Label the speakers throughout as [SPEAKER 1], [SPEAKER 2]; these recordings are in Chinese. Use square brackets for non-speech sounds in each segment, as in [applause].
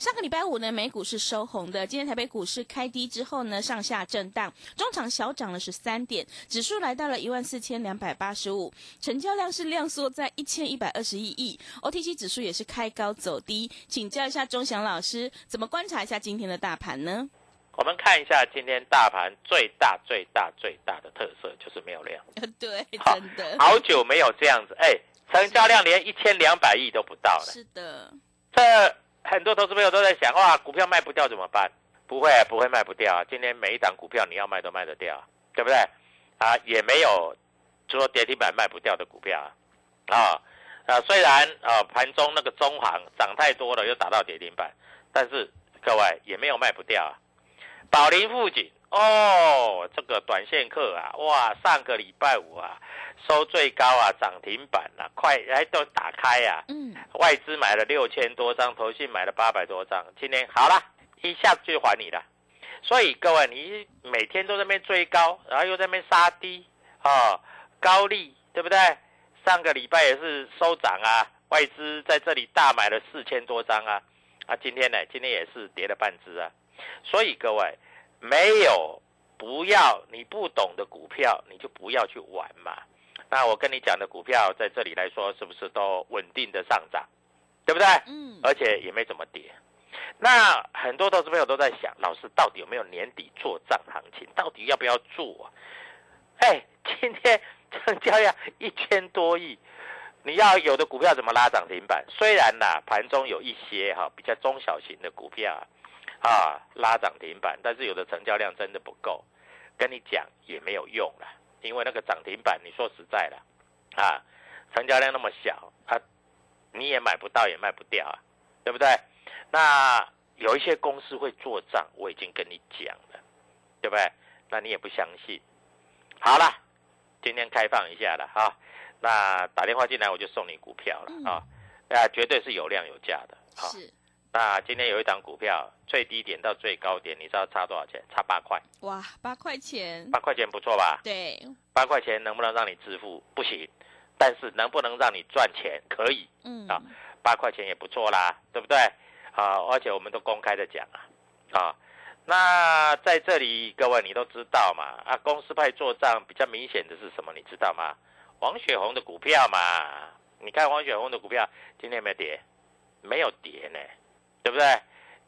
[SPEAKER 1] 上个礼拜五呢，美股是收红的。今天台北股市开低之后呢，上下震荡，中场小涨了十三点，指数来到了一万四千两百八十五，成交量是量缩在一千一百二十一亿。OTC 指数也是开高走低，请教一下钟祥老师，怎么观察一下今天的大盘呢？
[SPEAKER 2] 我们看一下今天大盘最大、最大、最大的特色就是没有量。[laughs]
[SPEAKER 1] 对，
[SPEAKER 2] 好
[SPEAKER 1] 真的，
[SPEAKER 2] 好久没有这样子，哎，成交量连一千两百亿都不到了。
[SPEAKER 1] 是的，
[SPEAKER 2] 这很多投资朋友都在想，哇，股票卖不掉怎么办？不会，不会卖不掉啊。今天每一档股票你要卖都卖得掉，对不对？啊，也没有说跌停板卖不掉的股票啊。啊啊，虽然啊盘中那个中行涨太多了，又打到跌停板，但是各位也没有卖不掉啊。宝林富锦哦，这个短线客啊，哇，上个礼拜五啊收最高啊，涨停板啊，快哎都打开啊。
[SPEAKER 1] 嗯，
[SPEAKER 2] 外资买了六千多张，投信买了八百多张，今天好了，一下子就还你了。所以各位，你每天都在那边追高，然后又在那边杀低啊、高利对不对？上个礼拜也是收涨啊，外资在这里大买了四千多张啊，啊，今天呢，今天也是跌了半只啊。所以各位，没有不要你不懂的股票，你就不要去玩嘛。那我跟你讲的股票，在这里来说，是不是都稳定的上涨，对不对？
[SPEAKER 1] 嗯，
[SPEAKER 2] 而且也没怎么跌。那很多投资朋友都在想，老师到底有没有年底做账行情？到底要不要做啊？哎，今天成交量一千多亿，你要有的股票怎么拉涨停板？虽然呐、盘中有一些哈、比较中小型的股票啊啊拉涨停板，但是有的成交量真的不够，跟你讲也没有用了，因为那个涨停板，你说实在的啊，成交量那么小，啊，你也买不到，也卖不掉啊，对不对？那有一些公司会做账，我已经跟你讲了，对不对？那你也不相信。好了，今天开放一下了哈，那打电话进来我就送你股票了
[SPEAKER 1] 嗯
[SPEAKER 2] 啊，啊，绝对是有量有价的。好，
[SPEAKER 1] 是，
[SPEAKER 2] 那今天有一档股票最低点到最高点，你知道差多少钱？差八块，
[SPEAKER 1] 哇，八块钱，
[SPEAKER 2] 八块钱不错吧？
[SPEAKER 1] 对，
[SPEAKER 2] 八块钱能不能让你致富？不行，但是能不能让你赚钱？可以。
[SPEAKER 1] 嗯，
[SPEAKER 2] 啊八块钱也不错啦，对不对？啊，而且我们都公开的讲啊，啊，那在这里各位你都知道嘛，啊，公司派做账比较明显的是什么？你知道吗？王雪红的股票嘛，你看王雪红的股票今天有没有跌？没有跌呢，对不对？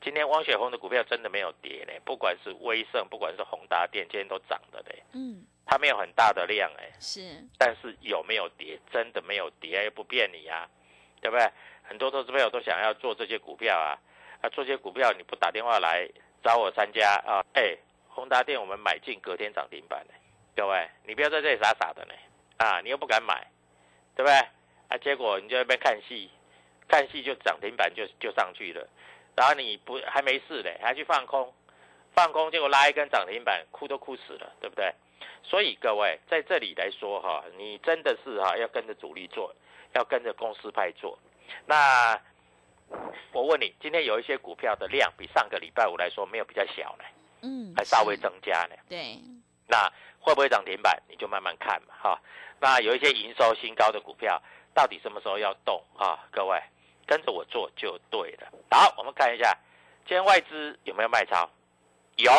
[SPEAKER 2] 今天汪雪红的股票真的没有跌呢，不管是威盛，不管是宏达电，今天都涨的嘞。
[SPEAKER 1] 嗯，
[SPEAKER 2] 它没有很大的量哎，
[SPEAKER 1] 是，
[SPEAKER 2] 但是有没有跌？真的没有跌，又不骗你啊，对不对？很多投资朋友都想要做这些股票啊，啊，做些股票你不打电话来找我参加啊？哎，宏达电我们买进隔天涨停板呢，各位，你不要在这里傻傻的呢，啊，你又不敢买，对不对？啊，结果你就在那边看戏，看戏就涨停板就就上去了，然后你不还没事嘞，还去放空，放空结果拉一根涨停板，哭都哭死了，对不对？所以各位在这里来说哈，你真的是哈要跟着主力做，要跟着公司派做。那我问你，今天有一些股票的量比上个礼拜五来说没有比较小呢，
[SPEAKER 1] 嗯，
[SPEAKER 2] 还稍微，增加呢。
[SPEAKER 1] 对，
[SPEAKER 2] 那会不会涨停板？你就慢慢看嘛，哈。那有一些营收新高的股票，到底什么时候要动啊？各位跟着我做就对了。好，我们看一下，今天外资有没有卖超？有，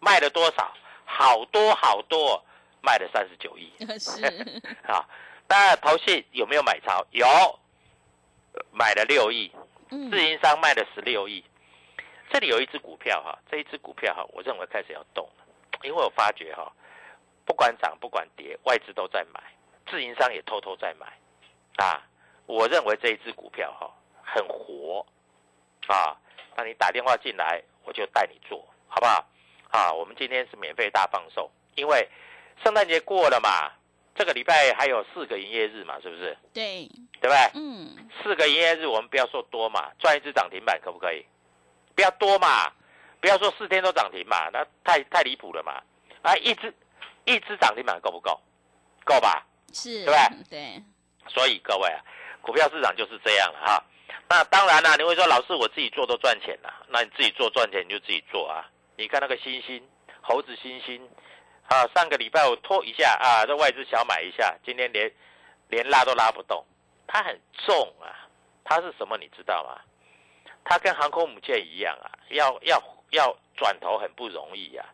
[SPEAKER 2] 卖了多少？好多好多，卖了三十九亿 [laughs]
[SPEAKER 1] 是，[laughs]
[SPEAKER 2] 啊。那投信有没有买超？有，呃买了六亿，
[SPEAKER 1] 嗯
[SPEAKER 2] 自营商卖了十六亿。这里有一只股票哈，这一只股票哈，我认为开始要动了，因为我发觉哈，不管涨不管跌，外资都在买，自营商也偷偷在买，啊，我认为这一只股票哈很活，啊，那你打电话进来，我就带你做，好不好？啊，我们今天是免费大放送，因为圣诞节过了嘛，这个礼拜还有四个营业日嘛，是不是？
[SPEAKER 1] 对，
[SPEAKER 2] 对不对？
[SPEAKER 1] 嗯，
[SPEAKER 2] 四个营业日，我们不要说多嘛，赚一只涨停板可不可以？不要多嘛，不要说四天都涨停嘛，那太太离谱了嘛。啊，一只一只涨停板够不够？够吧？
[SPEAKER 1] 是，
[SPEAKER 2] 对不对
[SPEAKER 1] 对，
[SPEAKER 2] 所以各位啊，股票市场就是这样了哈。那当然啦、你会说老师我自己做都赚钱了，那你自己做赚钱你就自己做啊。你看那个星星猴子星星啊，上个礼拜我拖一下啊，这外资小买一下，今天连连拉都拉不动，它很重啊，它是什么你知道吗？它跟航空母舰一样啊，要要要转头很不容易啊。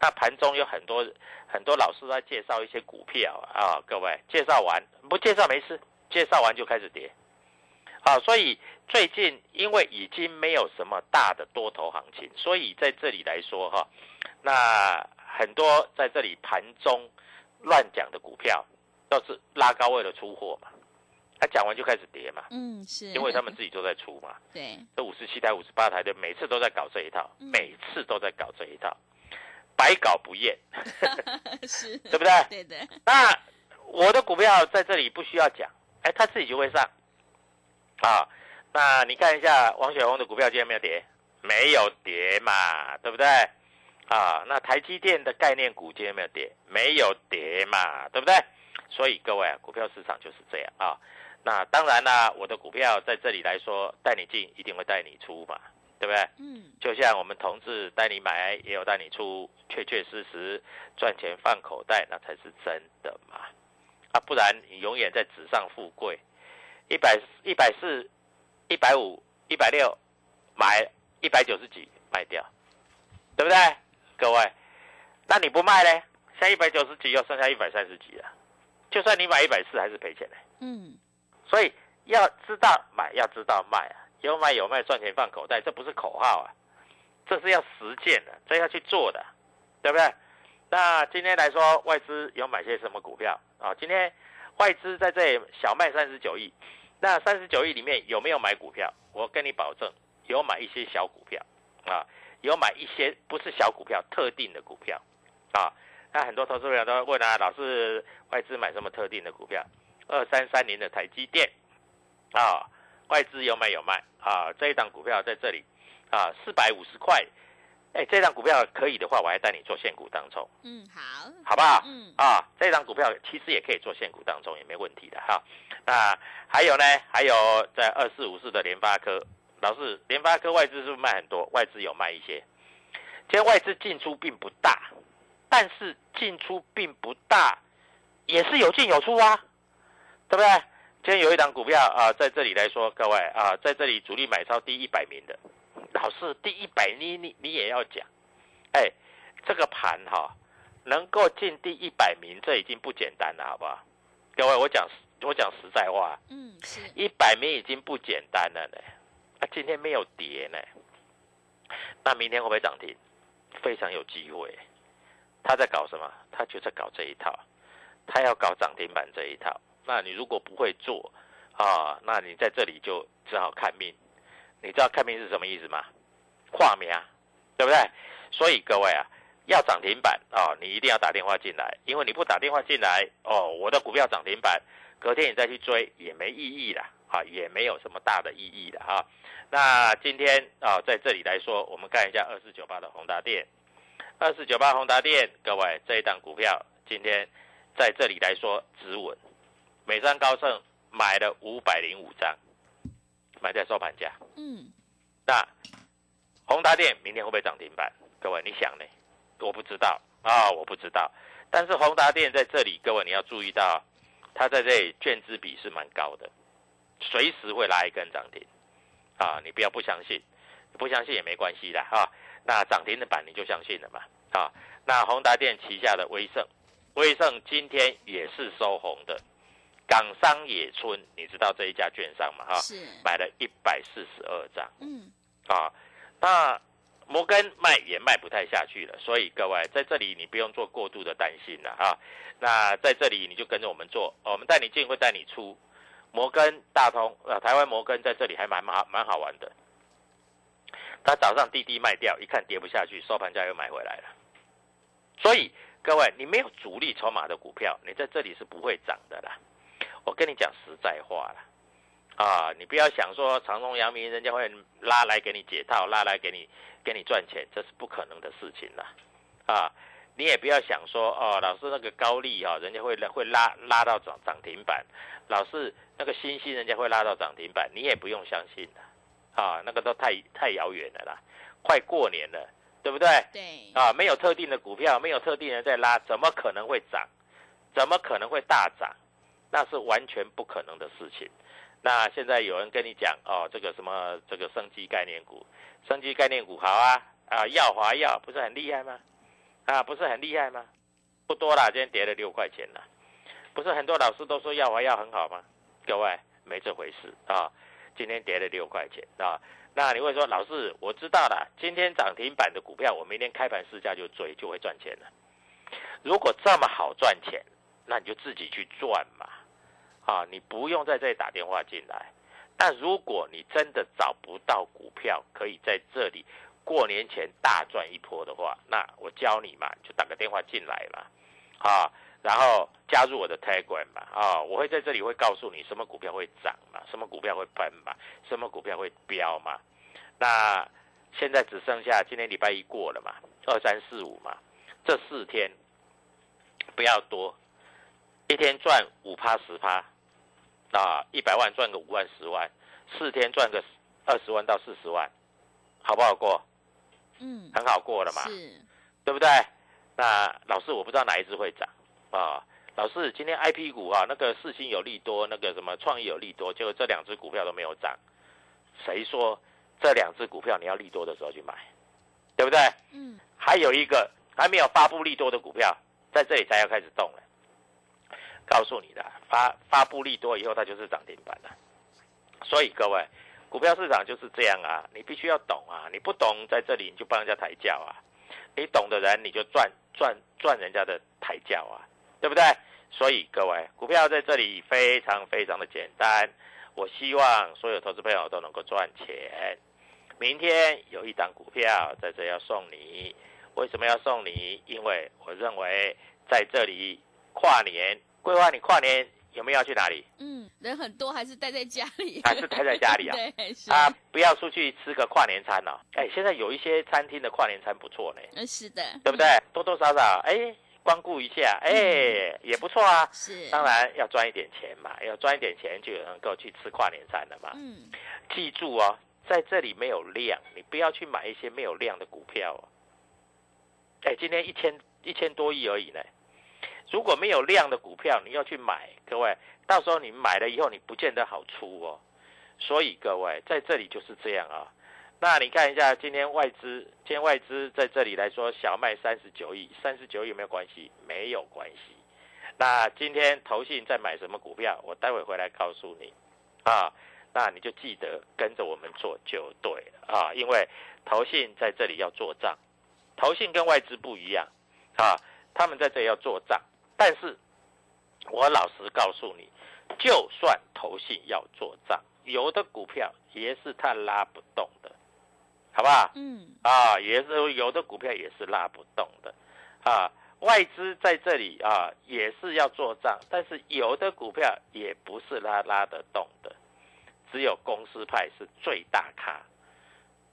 [SPEAKER 2] 那盘中有很多很多老师在介绍一些股票啊，各位介绍完不介绍没事，介绍完就开始跌，好，所以最近因为已经没有什么大的多头行情，所以在这里来说哈，那很多在这里盘中乱讲的股票都是拉高位的出货嘛，他讲完就开始跌嘛，
[SPEAKER 1] 嗯，是，
[SPEAKER 2] 因为他们自己都在出嘛，[laughs]
[SPEAKER 1] 对，
[SPEAKER 2] 这五十七台、五十八台的每次都在搞这一套，
[SPEAKER 1] 嗯。
[SPEAKER 2] 每次都在搞这一套，百搞不厌，[laughs]
[SPEAKER 1] 是，[laughs]
[SPEAKER 2] 对不对？
[SPEAKER 1] 对的，
[SPEAKER 2] 那我的股票在这里不需要讲，哎，它自己就会上。啊，那你看一下王雪红的股票今天没有跌？没有跌嘛，对不对？啊，那台积电的概念股今天没有跌？没有跌嘛，对不对？所以各位啊，股票市场就是这样啊。那当然啦，我的股票在这里来说，带你进一定会带你出嘛，对不对？
[SPEAKER 1] 嗯，
[SPEAKER 2] 就像我们同志带你买，也有带你出，确确实实赚钱放口袋，那才是真的嘛。啊，不然你永远在纸上富贵，一百一百四、一百五、一百六买一百九十几卖掉，对不对？各位，那你不卖呢？现在一百九十几又剩下一百三十几了，就算你买一百四还是赔钱的。
[SPEAKER 1] 嗯，
[SPEAKER 2] 所以要知道买，要知道卖啊，有买有卖，赚钱放口袋，这不是口号啊，这是要实践的，这要去做的，对不对？那今天来说，外资有买些什么股票啊？今天外资在这里小卖三十九亿，那三十九亿里面有没有买股票？我跟你保证，有买一些小股票啊，有买一些不是小股票，特定的股票啊。那很多投资者都会问啊，老师，外资买什么特定的股票？二三三零的台积电啊，外资有买有卖啊，这一档股票在这里啊，四百五十块，哎，这档股票可以的话，我还带你做现股当中，
[SPEAKER 1] 嗯，好，
[SPEAKER 2] 好不好？
[SPEAKER 1] 嗯，
[SPEAKER 2] 啊，这张股票其实也可以做现股当中，也没问题的哈。那还有呢，还有在二四五四的联发科，老师，联发科外资是不是卖很多？外资有卖一些，今天外资进出并不大，但是进出并不大，也是有进有出啊，对不对？今天有一档股票啊，在这里来说，各位啊，在这里主力买超第一百名的，老师第一百你你你也要讲，哎，这个盘哈、能够进第一百名，这已经不简单了，好不好？各位，我讲我讲实在话，
[SPEAKER 1] 嗯，是，
[SPEAKER 2] 一百名已经不简单了呢。啊，今天没有跌呢，那明天会不会涨停？非常有机会。他在搞什么？他就在搞这一套，他要搞涨停板这一套。那你如果不会做啊，那你在这里就只好看命。你知道看病是什么意思吗？画命啊，对不对？所以各位啊，要涨停板哦，你一定要打电话进来，因为你不打电话进来哦，我的股票涨停板，隔天你再去追也没意义啦，啊，也没有什么大的意义的哈。那今天啊，在这里来说，我们看一下二四九八的宏达电，二四九八宏达电，各位这一档股票今天在这里来说止稳，美商高盛买了五百零五张，买在收盘价。
[SPEAKER 1] 嗯，
[SPEAKER 2] 那宏达电明天会不会涨停板？各位你想呢？我不知道啊，我不知道。但是宏达电在这里，各位你要注意到，它在这里券资比是蛮高的，随时会拉一根涨停啊！你不要不相信，不相信也没关系的啊。那涨停的板你就相信了嘛啊？那宏达电旗下的威盛，威盛今天也是收红的。港商野村，你知道这一家券商嘛？哈，
[SPEAKER 1] 是，
[SPEAKER 2] 买了一百四十二张。
[SPEAKER 1] 嗯，
[SPEAKER 2] 啊，那摩根卖也卖不太下去了，所以各位在这里你不用做过度的担心了啊。那在这里你就跟着我们做，我们带你进会带你出。摩根大通啊，台湾摩根在这里还蛮蛮蛮好玩的。他早上滴滴卖掉，一看跌不下去，收盘价又买回来了。所以各位，你没有主力筹码的股票，你在这里是不会涨的啦。我跟你讲实在话了，啊，你不要想说长隆、阳明，人家会拉来给你解套，拉来给你给你赚钱，这是不可能的事情了。啊，你也不要想说哦，老师那个高利啊，人家会会拉拉到涨涨停板，老是那个新兴人家会拉到涨停板，你也不用相信的，啊，那个都太太遥远了啦，快过年了，对不对？
[SPEAKER 1] 对，
[SPEAKER 2] 啊，没有特定的股票，没有特定人在拉，怎么可能会涨？怎么可能会大涨？那是完全不可能的事情。那现在有人跟你讲哦，这个什么这个生机概念股，生机概念股好啊啊，耀华耀不是很厉害吗？啊，不是很厉害吗？不多啦，今天跌了六块钱了。不是很多老师都说耀华耀很好吗？各位没这回事啊，今天跌了六块钱啊。那你会说老师，我知道了，今天涨停板的股票，我明天开盘市价就追，就会赚钱了。如果这么好赚钱，那你就自己去赚嘛。啊，你不用在这里打电话进来。但如果你真的找不到股票可以在这里过年前大赚一波的话，那我教你嘛，就打个电话进来嘛，啊，然后加入我的 Telegram 嘛，啊，我会在这里会告诉你什么股票会涨嘛，什么股票会喷嘛，什么股票会飙嘛。那现在只剩下今天礼拜一过了嘛，二三四五嘛，这四天不要多，一天赚五趴十趴。啊，一百万赚个五万十万，四天赚个二十万到四十万，好不好过？
[SPEAKER 1] 嗯，
[SPEAKER 2] 很好过了嘛，
[SPEAKER 1] 是，
[SPEAKER 2] 对不对？那老师我不知道哪一只会涨啊。老师今天 I P 股啊，那个四星有利多，那个什么创意有利多，结果这两只股票都没有涨。谁说这两只股票你要利多的时候去买，对不对？
[SPEAKER 1] 嗯，
[SPEAKER 2] 还有一个还没有发布利多的股票，在这里才要开始动了。告诉你的，发发布利多以后，它就是涨停板了。所以各位，股票市场就是这样啊，你必须要懂啊，你不懂在这里你就帮人家抬轿啊，你懂的人你就赚赚赚人家的抬轿啊，对不对？所以各位，股票在这里非常非常的简单，我希望所有投资朋友都能够赚钱。明天有一档股票在这要送你，为什么要送你？因为我认为在这里跨年。规划你跨年有没有要去哪里？
[SPEAKER 1] 嗯，人很多，还是待在家里？
[SPEAKER 2] 还是待在家里啊？[laughs]
[SPEAKER 1] 对，是
[SPEAKER 2] 啊，不要出去吃个跨年餐哦。哎，现在有一些餐厅的跨年餐不错呢。
[SPEAKER 1] 嗯，是的，
[SPEAKER 2] 对不对？多多少少哎，光顾一下，哎，也不错啊。
[SPEAKER 1] 是，
[SPEAKER 2] 当然要赚一点钱嘛，要赚一点钱就能够去吃跨年餐了嘛。
[SPEAKER 1] 嗯，
[SPEAKER 2] 记住哦，在这里没有量，你不要去买一些没有量的股票哦。哎，今天一千一千多亿而已呢。如果没有量的股票，你要去买，各位，到时候你买了以后，你不见得好出哦。所以各位在这里就是这样啊。那你看一下今天外资，今天外资在这里来说小卖三十九亿，三十九亿有没有关系？没有关系。那今天投信在买什么股票？我待会回来告诉你啊。那你就记得跟着我们做就对了啊，因为投信在这里要做账，投信跟外资不一样啊，他们在这里要做账。但是，我老实告诉你，就算投信要做账，有的股票也是它拉不动的，好不好？
[SPEAKER 1] 嗯。
[SPEAKER 2] 啊，也是有的股票也是拉不动的，啊，外资在这里啊也是要做账，但是有的股票也不是拉拉得动的，只有公司派是最大咖，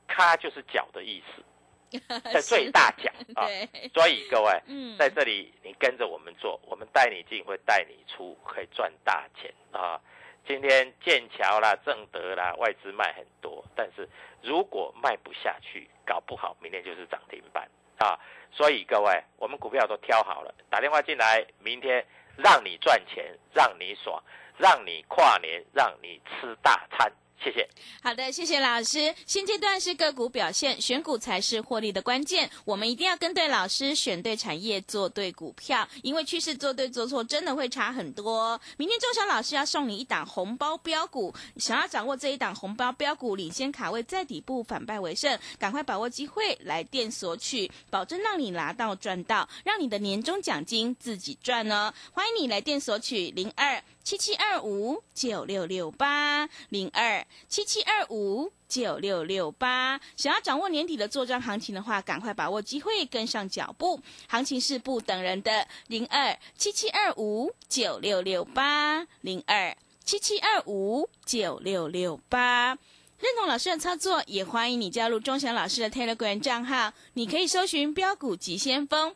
[SPEAKER 2] 咖就是脚的意思。[laughs] 在最大奖啊，所以各位，在这里你跟着我们做，我们带你进，会带你出，可以赚大钱啊！今天剑桥啦、正德啦，外资卖很多，但是如果卖不下去，搞不好明天就是涨停板啊！所以各位，我们股票都挑好了，打电话进来，明天让你赚钱，让你爽，让你跨年，让你吃大餐。谢谢。
[SPEAKER 1] 好的，谢谢老师。现阶段是个股表现，选股才是获利的关键。我们一定要跟对老师，选对产业，做对股票。因为趋势做对做错，真的会差很多。明天钟祥老师要送你一档红包标股，想要掌握这一档红包标股，领先卡位在底部，反败为胜，赶快把握机会来电索取，保证让你拿到赚到，让你的年终奖金自己赚哦。欢迎你来电索取零二。七七二五九六六八零二七七二五九六六八。想要掌握年底的做账行情的话，赶快把握机会，跟上脚步。行情是不等人的，零二七七二五九六六八零二七七二五九六六八。认同老师的操作，也欢迎你加入钟祥老师的 Telegram 账号。你可以搜寻“标股急先锋”。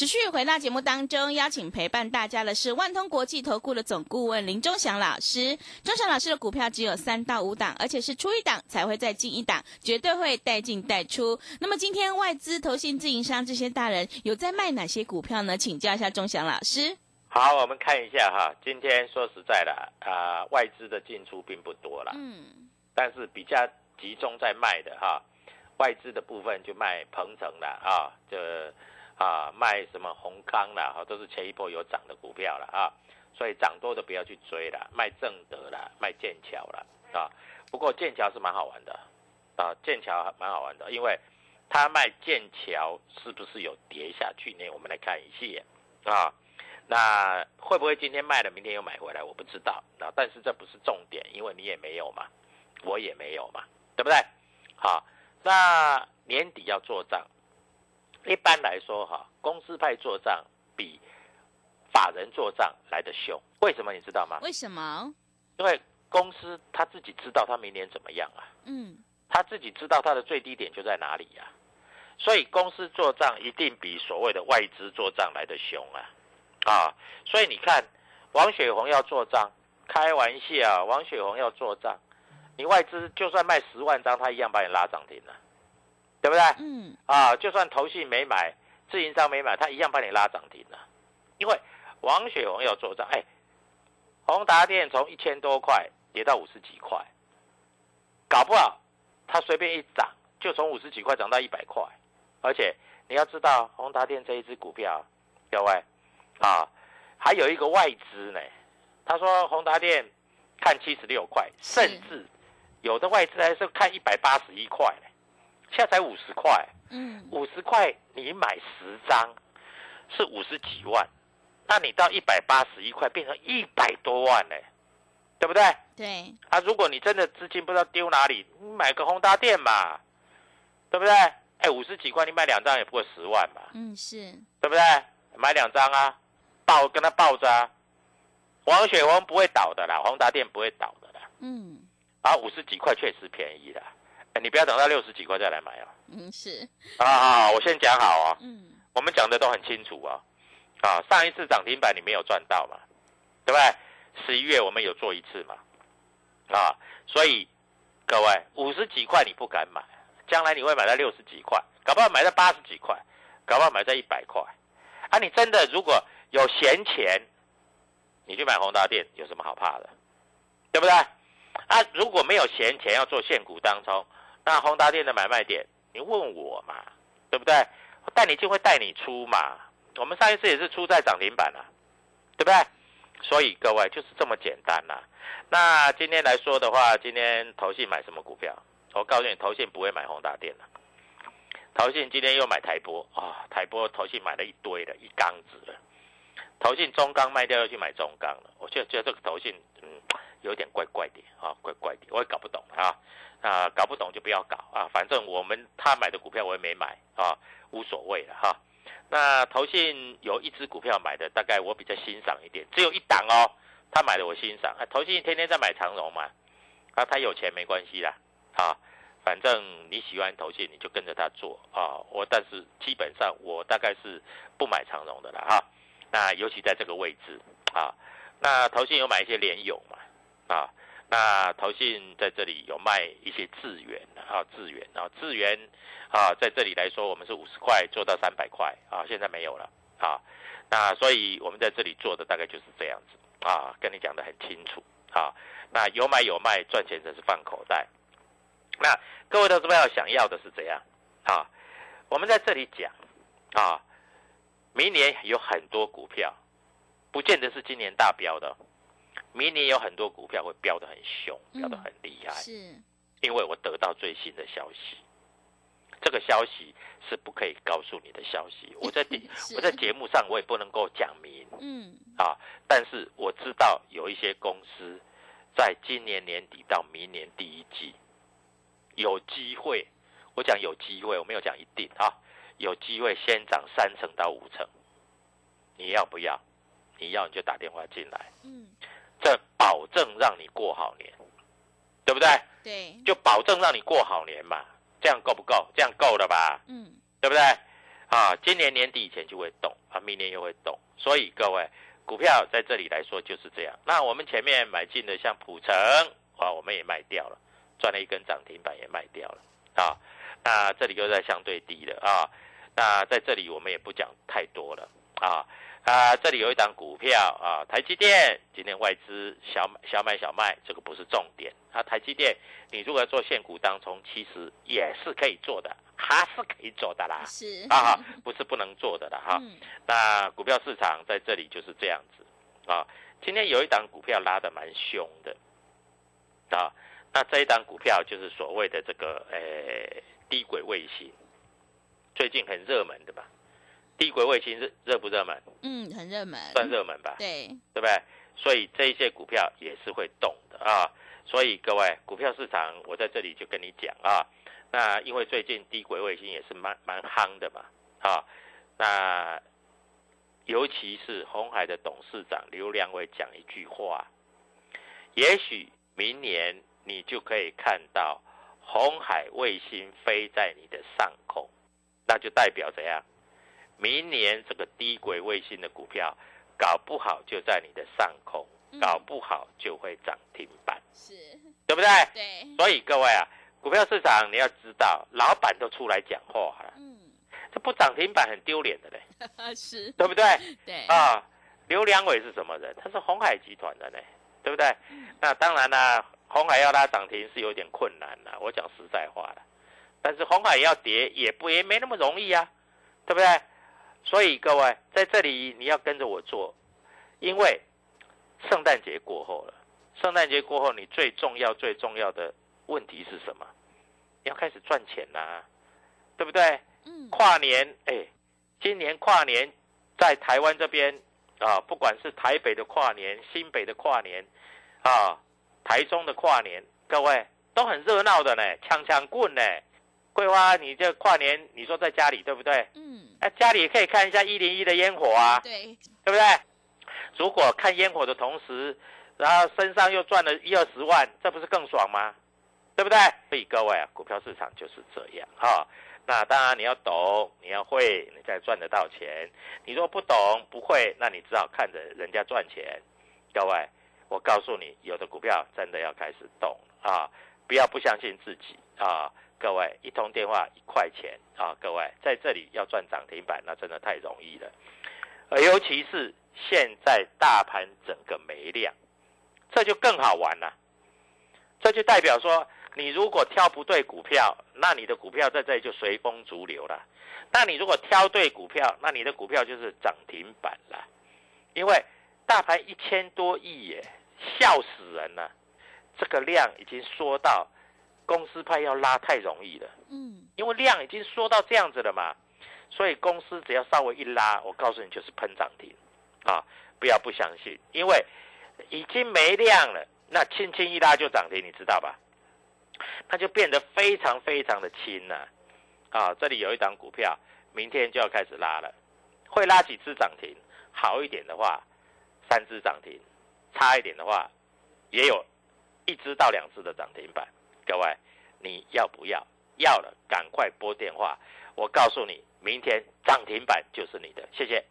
[SPEAKER 1] 持续回到节目当中，邀请陪伴大家的是万通国际投顾的总顾问林忠祥老师。忠祥老师的股票只有三到五档，而且是出一档才会再进一档，绝对会带进带出。那么今天外资、投信、自营商这些大人有在卖哪些股票呢？请教一下忠祥老师。
[SPEAKER 2] 好，我们看一下哈，今天说实在的啊，外资的进出并不多了，嗯，但是比较集中在卖的哈，外资的部分就卖鹏程了啊，就。啊，卖什么红康啦，哈，都是前一波有涨的股票了啊，所以涨多的不要去追了，卖正德啦，卖剑桥了啊。不过剑桥是蛮好玩的啊，剑桥蛮好玩的，因为他卖剑桥是不是有跌下去呢？我们来看一下啊，那会不会今天卖了，明天又买回来？我不知道啊，但是这不是重点，因为你也没有嘛，我也没有嘛，对不对？好，那年底要做账。一般来说，哈，公司派做账比法人做账来的凶。为什么你知道吗？
[SPEAKER 1] 为什么？
[SPEAKER 2] 因为公司他自己知道他明年怎么样啊。嗯。他自己知道他的最低点就在哪里呀。所以公司做账一定比所谓的外资做账来的凶啊。啊，所以你看，王雪红要做账，开玩笑，王雪红要做账，你外资就算卖十万张，他一样把你拉涨停了。对不对？嗯啊，就算投信没买，自营商没买，他一样帮你拉涨停了。因为王雪红要做账，哎，宏达电从一千多块跌到五十几块，搞不好他随便一涨就从五十几块涨到一百块。而且你要知道，宏达电这一只股票，各位啊，还有一个外资呢。他说宏达电看七十六块，甚至有的外资还是看一百八十一块呢。现在才五十块，嗯，五十块你买十张是五十几万，那你到一百八十一块变成一百多万呢，对不对？
[SPEAKER 1] 对。
[SPEAKER 2] 啊，如果你真的资金不知道丢哪里，你买个宏达店嘛，对不对？哎，五十几块你买两张也不过十万嘛，
[SPEAKER 1] 嗯，是
[SPEAKER 2] 对不对？买两张啊，抱跟他抱着啊，王雪红不会倒的啦，宏达店不会倒的啦，嗯，啊，五十几块确实便宜的。你不要等到六十几块再来买啊！
[SPEAKER 1] 嗯，是
[SPEAKER 2] 啊，好，我先讲好啊。嗯，我们讲的都很清楚啊。啊，上一次涨停板你没有赚到嘛？对不对？十一月我们有做一次嘛？啊，所以各位五十几块你不敢买，将来你会买到六十几块，搞不好买到八十几块，搞不好买到一百块。啊，你真的如果有闲钱，你去买宏达店有什么好怕的？对不对？啊，如果没有闲钱要做现股当中。那宏达电的买卖点，你问我嘛，对不对？带你进会带你出嘛。我们上一次也是出在涨停板啊，对不对？所以各位就是这么简单啊。那今天来说的话，今天投信买什么股票？我告诉你，投信不会买宏达电了。投信今天又买台波啊，台波投信买了一堆的，一缸子了。投信中钢卖掉又去买中钢了，我觉得觉得这个投信嗯有点怪怪的啊，怪怪的，我也搞不懂啊。啊，搞不懂就不要搞啊！反正我们他买的股票我也没买啊，无所谓了哈。那投信有一只股票买的，大概我比较欣赏一点，只有一档哦。他买的我欣赏啊，投信天天在买长荣嘛，啊，他有钱没关系啦，啊，反正你喜欢投信你就跟着他做啊。我但是基本上我大概是不买长荣的了哈。那尤其在这个位置啊，那投信有买一些联友嘛啊，那投信在这里有卖一些智源啊，智源啊，智源啊，在这里来说，我们是五十块做到三百块啊，现在没有了啊，那所以我们在这里做的大概就是这样子啊，跟你讲的很清楚啊，那有买有卖，赚钱则是放口袋。那各位投资朋友想要的是怎样啊？我们在这里讲啊，明年有很多股票，不见得是今年大标的，明年有很多股票会飙得很凶，飙得很厉害。
[SPEAKER 1] 是，
[SPEAKER 2] 因为我得到最新的消息，这个消息是不可以告诉你的消息。[laughs] 我在我在节目上我也不能够讲明，
[SPEAKER 1] 嗯，
[SPEAKER 2] 啊，但是我知道有一些公司在今年年底到明年第一季。有机会，我讲有机会，我没有讲一定啊。有机会先涨三成到五成，你要不要？你要你就打电话进来。
[SPEAKER 1] 嗯，
[SPEAKER 2] 证让你过好年，对不对？
[SPEAKER 1] 对，
[SPEAKER 2] 就保证让你过好年嘛。这样够不够？这样够了吧？
[SPEAKER 1] 嗯，
[SPEAKER 2] 对不对？啊，今年年底以前就会动啊，明年又会动。所以各位，股票在这里来说就是这样。那我们前面买进的像普城啊，我们也卖掉了。赚了一根涨停板也卖掉了啊，那这里又在相对低了啊，那在这里我们也不讲太多了啊啊，这里有一档股票啊，台积电今天外资小买小买小卖，这个不是重点啊。台积电你如果做现股当中，其实也是可以做的，还是可以做的啦，
[SPEAKER 1] 是
[SPEAKER 2] 啊，不是不能做的啦哈。那股票市场在这里就是这样子啊，今天有一档股票拉的蛮凶的啊。那这一档股票就是所谓的这个呃低轨卫星，最近很热门的吧？低轨卫星热热不热门？
[SPEAKER 1] 嗯，很热门，
[SPEAKER 2] 算热门吧？
[SPEAKER 1] 对，
[SPEAKER 2] 对不对？所以这一些股票也是会动的啊。所以各位，股票市场我在这里就跟你讲啊。那因为最近低轨卫星也是蛮蛮夯的嘛啊。那尤其是红海的董事长刘良伟讲一句话，也许明年。你就可以看到红海卫星飞在你的上空，那就代表怎样？明年这个低轨卫星的股票搞不好就在你的上空，搞不好就会涨停板，
[SPEAKER 1] 是，
[SPEAKER 2] 对不对？
[SPEAKER 1] 对。
[SPEAKER 2] 所以各位啊，股票市场你要知道，老板都出来讲话了，
[SPEAKER 1] 嗯，
[SPEAKER 2] 这不涨停板很丢脸的嘞，[laughs]
[SPEAKER 1] 是，
[SPEAKER 2] 对不对？
[SPEAKER 1] 对
[SPEAKER 2] 啊，刘良伟是什么人？他是红海集团的呢，对不对？那当然啦。红海要拉涨停是有点困难了，我讲实在话了。但是红海要跌也不也没那么容易啊，对不对？所以各位在这里你要跟着我做，因为圣诞节过后了。圣诞节过后，你最重要最重要的问题是什么？你要开始赚钱啦，对不对？
[SPEAKER 1] 嗯。
[SPEAKER 2] 跨年，哎，今年跨年在台湾这边啊，不管是台北的跨年、新北的跨年啊。台中的跨年，各位都很热闹的呢，枪枪棍呢。桂花，你这跨年，你说在家里对不对？
[SPEAKER 1] 嗯。
[SPEAKER 2] 哎，家里也可以看一下一零一的烟火啊。
[SPEAKER 1] 对。
[SPEAKER 2] 对不对？如果看烟火的同时，然后身上又赚了一二十万，这不是更爽吗？对不对？所以各位啊，股票市场就是这样哈。那当然你要懂，你要会，你才赚得到钱。你若不懂不会，那你只好看着人家赚钱。各位。我告诉你，有的股票真的要开始动啊！不要不相信自己啊！各位，一通电话一块钱啊！各位在这里要赚涨停板，那真的太容易了。而尤其是现在大盘整个没量，这就更好玩了。这就代表说，你如果挑不对股票，那你的股票在这里就随风逐流了。那你如果挑对股票，那你的股票就是涨停板了。因为大盘一千多亿耶。笑死人了！这个量已经缩到公司派要拉太容易了。
[SPEAKER 1] 嗯，
[SPEAKER 2] 因为量已经缩到这样子了嘛，所以公司只要稍微一拉，我告诉你就是喷涨停啊！不要不相信，因为已经没量了，那轻轻一拉就涨停，你知道吧？那就变得非常非常的轻了啊！这里有一档股票，明天就要开始拉了，会拉几次涨停？好一点的话，三只涨停。差一点的话，也有一只到两只的涨停板。各位，你要不要？要了，赶快拨电话。我告诉你，明天涨停板就是你的。谢谢。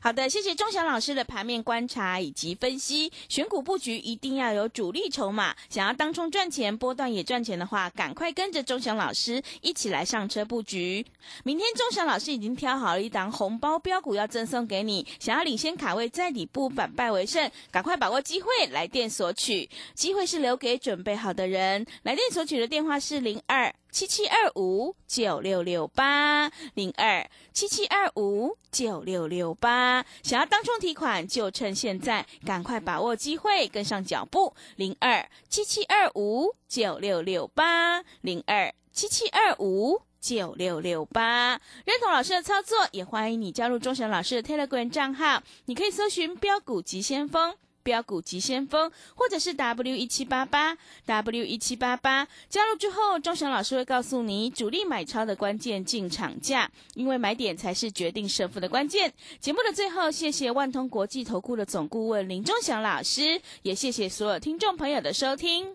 [SPEAKER 1] 好的，谢谢钟祥老师的盘面观察以及分析。选股布局一定要有主力筹码，想要当冲赚钱、波段也赚钱的话，赶快跟着钟祥老师一起来上车布局。明天钟祥老师已经挑好了一档红包标股要赠送给你，想要领先卡位在底部反败为胜，赶快把握机会来电索取。机会是留给准备好的人，来电索取的电话是零二。七七二五九六六八零二七七二五九六六八，想要当众提款就趁现在，赶快把握机会，跟上脚步。零二七七二五九六六八零二七七二五九六六八，认同老师的操作，也欢迎你加入钟祥老师的 Telegram 账号，你可以搜寻标股急先锋。标股急先锋，或者是 W 一七八八 W 一七八八，加入之后，钟祥老师会告诉你主力买超的关键进场价，因为买点才是决定胜负的关键。节目的最后，谢谢万通国际投顾的总顾问林钟祥老师，也谢谢所有听众朋友的收听。